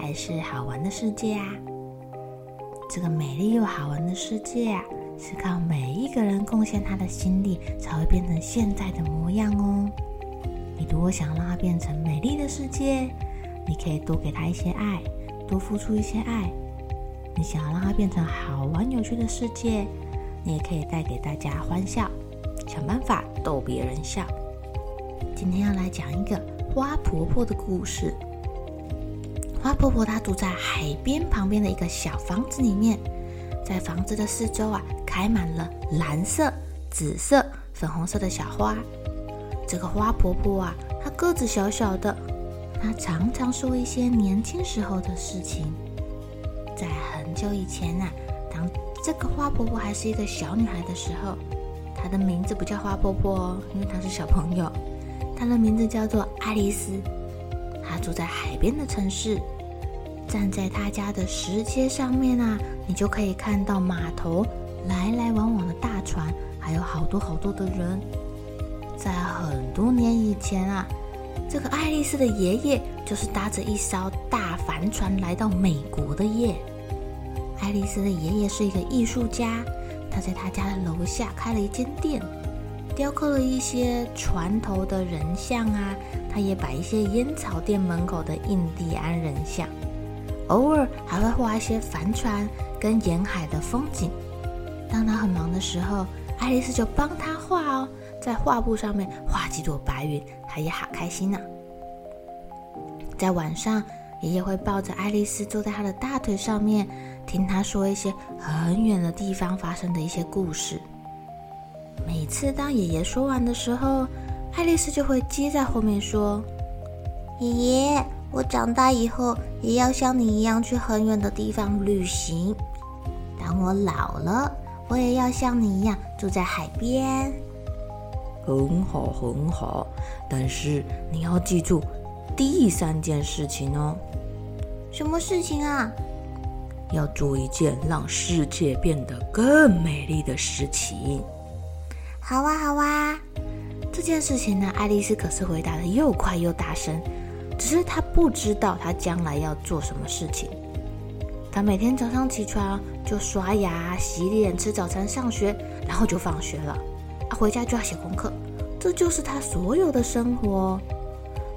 还是好玩的世界啊？这个美丽又好玩的世界啊，是靠每一个人贡献他的心力才会变成现在的模样哦。你如果想让它变成美丽的世界，你可以多给他一些爱，多付出一些爱。你想要让它变成好玩有趣的世界，你也可以带给大家欢笑，想办法逗别人笑。今天要来讲一个花婆婆的故事。花婆婆她住在海边旁边的一个小房子里面，在房子的四周啊，开满了蓝色、紫色、粉红色的小花。这个花婆婆啊，她个子小小的，她常常说一些年轻时候的事情。在很久以前啊，当这个花婆婆还是一个小女孩的时候，她的名字不叫花婆婆哦，因为她是小朋友，她的名字叫做爱丽丝。她住在海边的城市，站在他家的石阶上面啊，你就可以看到码头来来往往的大船，还有好多好多的人。在很多年以前啊，这个爱丽丝的爷爷就是搭着一艘大帆船来到美国的耶。爱丽丝的爷爷是一个艺术家，他在他家的楼下开了一间店。雕刻了一些船头的人像啊，他也摆一些烟草店门口的印第安人像，偶尔还会画一些帆船跟沿海的风景。当他很忙的时候，爱丽丝就帮他画哦，在画布上面画几朵白云，他也好开心呢、在晚上，爷爷会抱着爱丽丝坐在他的大腿上面，听他说一些很远的地方发生的一些故事。每次当爷爷说完的时候，爱丽丝就会接在后面说：“爷爷，我长大以后也要像你一样去很远的地方旅行。当我老了，我也要像你一样住在海边。”很好，很好，但是你要记住第三件事情哦。什么事情啊？要做一件让世界变得更美丽的事情。好啊，好啊，这件事情呢，爱丽丝可是回答的又快又大声。只是他不知道他将来要做什么事情。他每天早上起床就刷牙、洗脸、吃早餐、上学，然后就放学了。啊，回家就要写功课，这就是他所有的生活。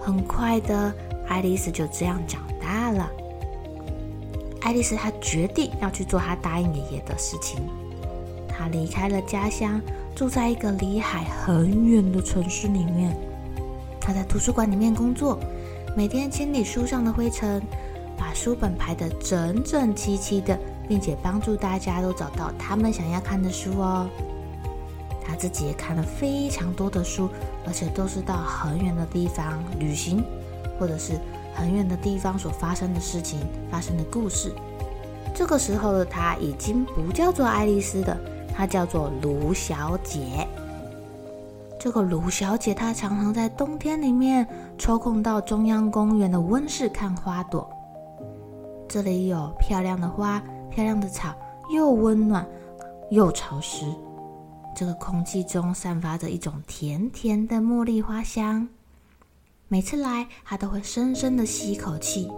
很快的，爱丽丝就这样长大了。爱丽丝她决定要去做她答应爷爷的事情。她离开了家乡。住在一个离海很远的城市里面，她在图书馆里面工作，每天清理书上的灰尘，把书本排得整整齐齐的，并且帮助大家都找到他们想要看的书哦。他自己也看了非常多的书，而且都是到很远的地方旅行，或者是很远的地方所发生的事情、发生的故事。这个时候的他已经不叫做爱丽丝的。她叫做卢小姐。这个卢小姐，她常常在冬天里面抽空到中央公园的温室看花朵。这里有漂亮的花、漂亮的草，又温暖又潮湿。这个空气中散发着一种甜甜的茉莉花香。每次来，她都会深深的吸一口气。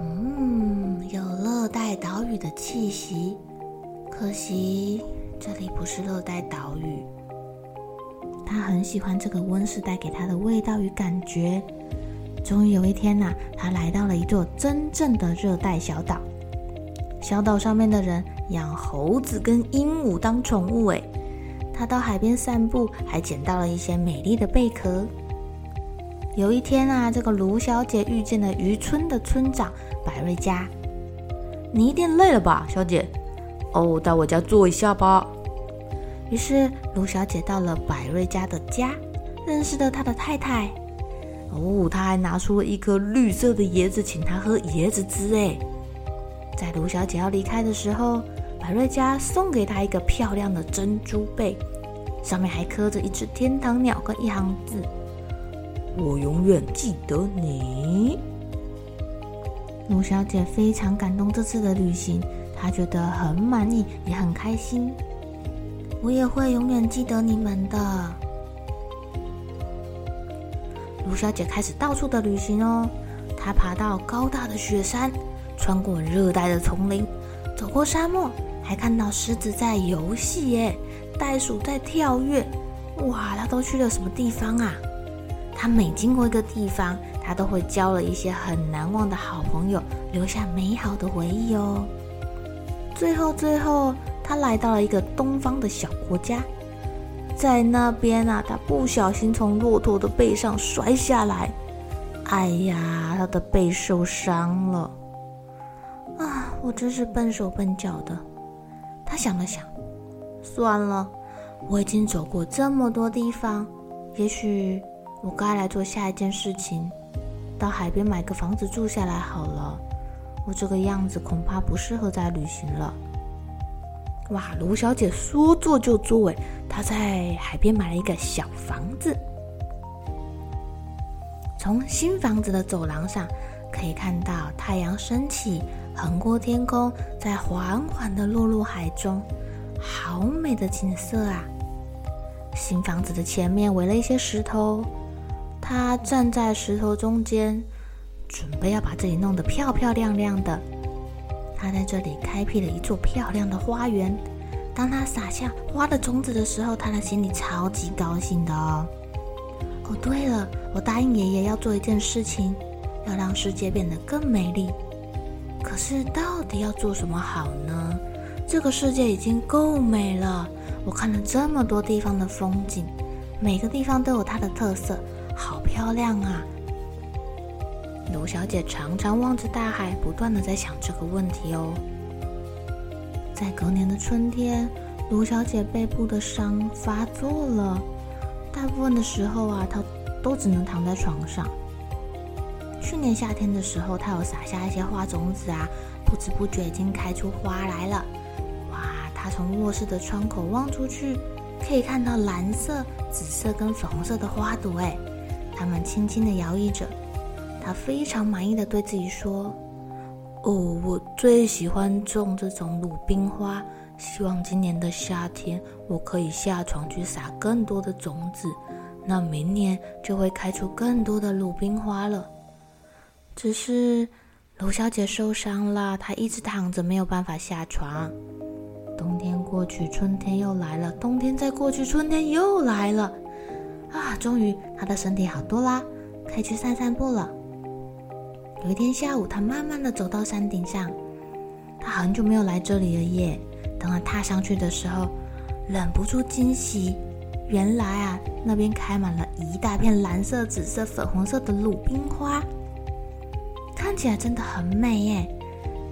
嗯，有热带岛屿的气息。可惜这里不是热带岛屿。他很喜欢这个温室带给他的味道与感觉，终于有一天呐、啊，他来到了一座真正的热带小岛。小岛上面的人养猴子跟鹦鹉当宠物，诶，他到海边散步，还捡到了一些美丽的贝壳。有一天啊，这个卢小姐遇见了渔村的村长百瑞佳。你一定累了吧，小姐？哦，到我家坐一下吧。于是卢小姐到了百瑞家的家，认识了他的太太。哦，他还拿出了一颗绿色的椰子，请他喝椰子汁。哎，在卢小姐要离开的时候，百瑞家送给她一个漂亮的珍珠贝，上面还刻着一只天堂鸟跟一行字：“我永远记得你。”卢小姐非常感动这次的旅行，她觉得很满意，也很开心。我也会永远记得你们的。卢小姐开始到处的旅行哦，她爬到高大的雪山，穿过热带的丛林，走过沙漠，还看到狮子在游戏耶，袋鼠在跳跃。哇，她都去了什么地方啊？她每经过一个地方，她都会交了一些很难忘的好朋友，留下美好的回忆哦。最后，最后，他来到了一个东方的小国家，在那边啊，他不小心从骆驼的背上摔下来，哎呀，他的背受伤了。啊，我真是笨手笨脚的。他想了想，算了，我已经走过这么多地方，也许我该来做下一件事情。到海边买个房子住下来好了，我这个样子恐怕不适合再旅行了。哇，卢小姐说做就做哎，她在海边买了一个小房子。从新房子的走廊上可以看到太阳升起，横过天空，在缓缓地落入海中，好美的景色啊！新房子的前面围了一些石头。他站在石头中间，准备要把这里弄得漂漂亮亮的。他在这里开辟了一座漂亮的花园。当他撒下花的种子的时候，他的心里超级高兴的哦。哦，对了，我答应爷爷要做一件事情，要让世界变得更美丽。可是到底要做什么好呢？这个世界已经够美了，我看了这么多地方的风景，每个地方都有它的特色。好漂亮啊！卢小姐常常望着大海，不断的在想这个问题哦。在隔年的春天，卢小姐背部的伤发作了，大部分的时候啊，她都只能躺在床上。去年夏天的时候，她有撒下一些花种子啊，不知不觉已经开出花来了。哇！她从卧室的窗口望出去，可以看到蓝色、紫色跟粉红色的花朵，哎。它们轻轻地摇曳着，她非常满意的对自己说：“哦，我最喜欢种这种鲁冰花，希望今年的夏天我可以下床去撒更多的种子，那明年就会开出更多的鲁冰花了。”只是卢小姐受伤了，她一直躺着没有办法下床。冬天过去，春天又来了，冬天再过去，春天又来了。啊，终于他的身体好多啦，可以去散散步了。有一天下午，他慢慢的走到山顶上，他很久没有来这里了耶。等他踏上去的时候，忍不住惊喜，原来啊，那边开满了一大片蓝色、紫色、粉红色的鲁冰花，看起来真的很美耶。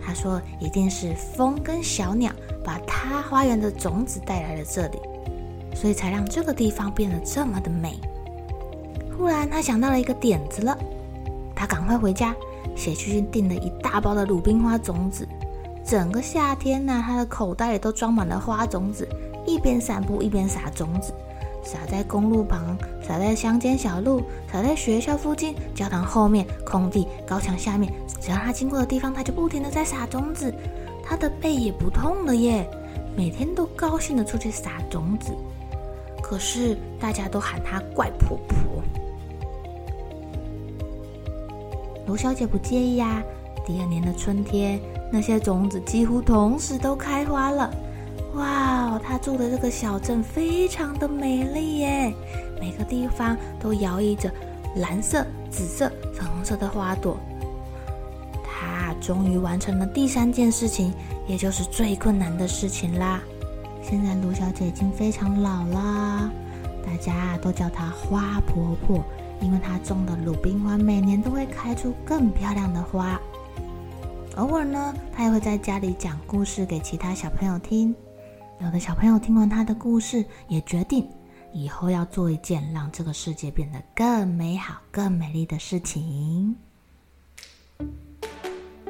他说，一定是风跟小鸟把他花园的种子带来了这里。所以才让这个地方变得这么的美。忽然，他想到了一个点子了，他赶快回家，写去订了一大包的鲁冰花种子。整个夏天呢，他的口袋里都装满了花种子，一边散步一边撒种子，撒在公路旁，撒在乡间小路，撒在学校附近、教堂后面、空地、高墙下面，只要他经过的地方，他就不停的在撒种子。他的背也不痛了耶，每天都高兴的出去撒种子。可是大家都喊他怪婆婆。卢小姐不介意呀。第二年的春天，那些种子几乎同时都开花了。哇，她住的这个小镇非常的美丽耶，每个地方都摇曳着蓝色、紫色、粉红色的花朵。她终于完成了第三件事情，也就是最困难的事情啦。现在卢小姐已经非常老了，大家都叫她花婆婆，因为他种的鲁冰花每年都会开出更漂亮的花。偶尔呢，他也会在家里讲故事给其他小朋友听。有的小朋友听完他的故事，也决定以后要做一件让这个世界变得更美好、更美丽的事情。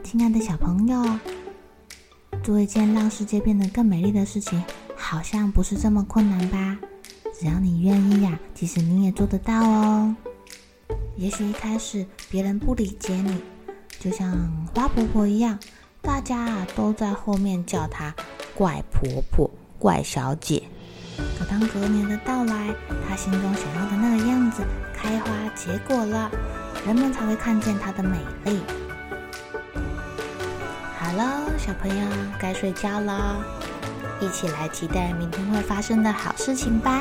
亲爱的小朋友，做一件让世界变得更美丽的事情，好像不是这么困难吧？只要你愿意呀，其实你也做得到哦。也许一开始别人不理解你，就像花婆婆一样，大家啊都在后面叫她怪婆婆、怪小姐。可当隔年的到来，她心中想要的那个样子开花结果了，人们才会看见她的美丽。好了，小朋友该睡觉了，一起来期待明天会发生的好事情吧。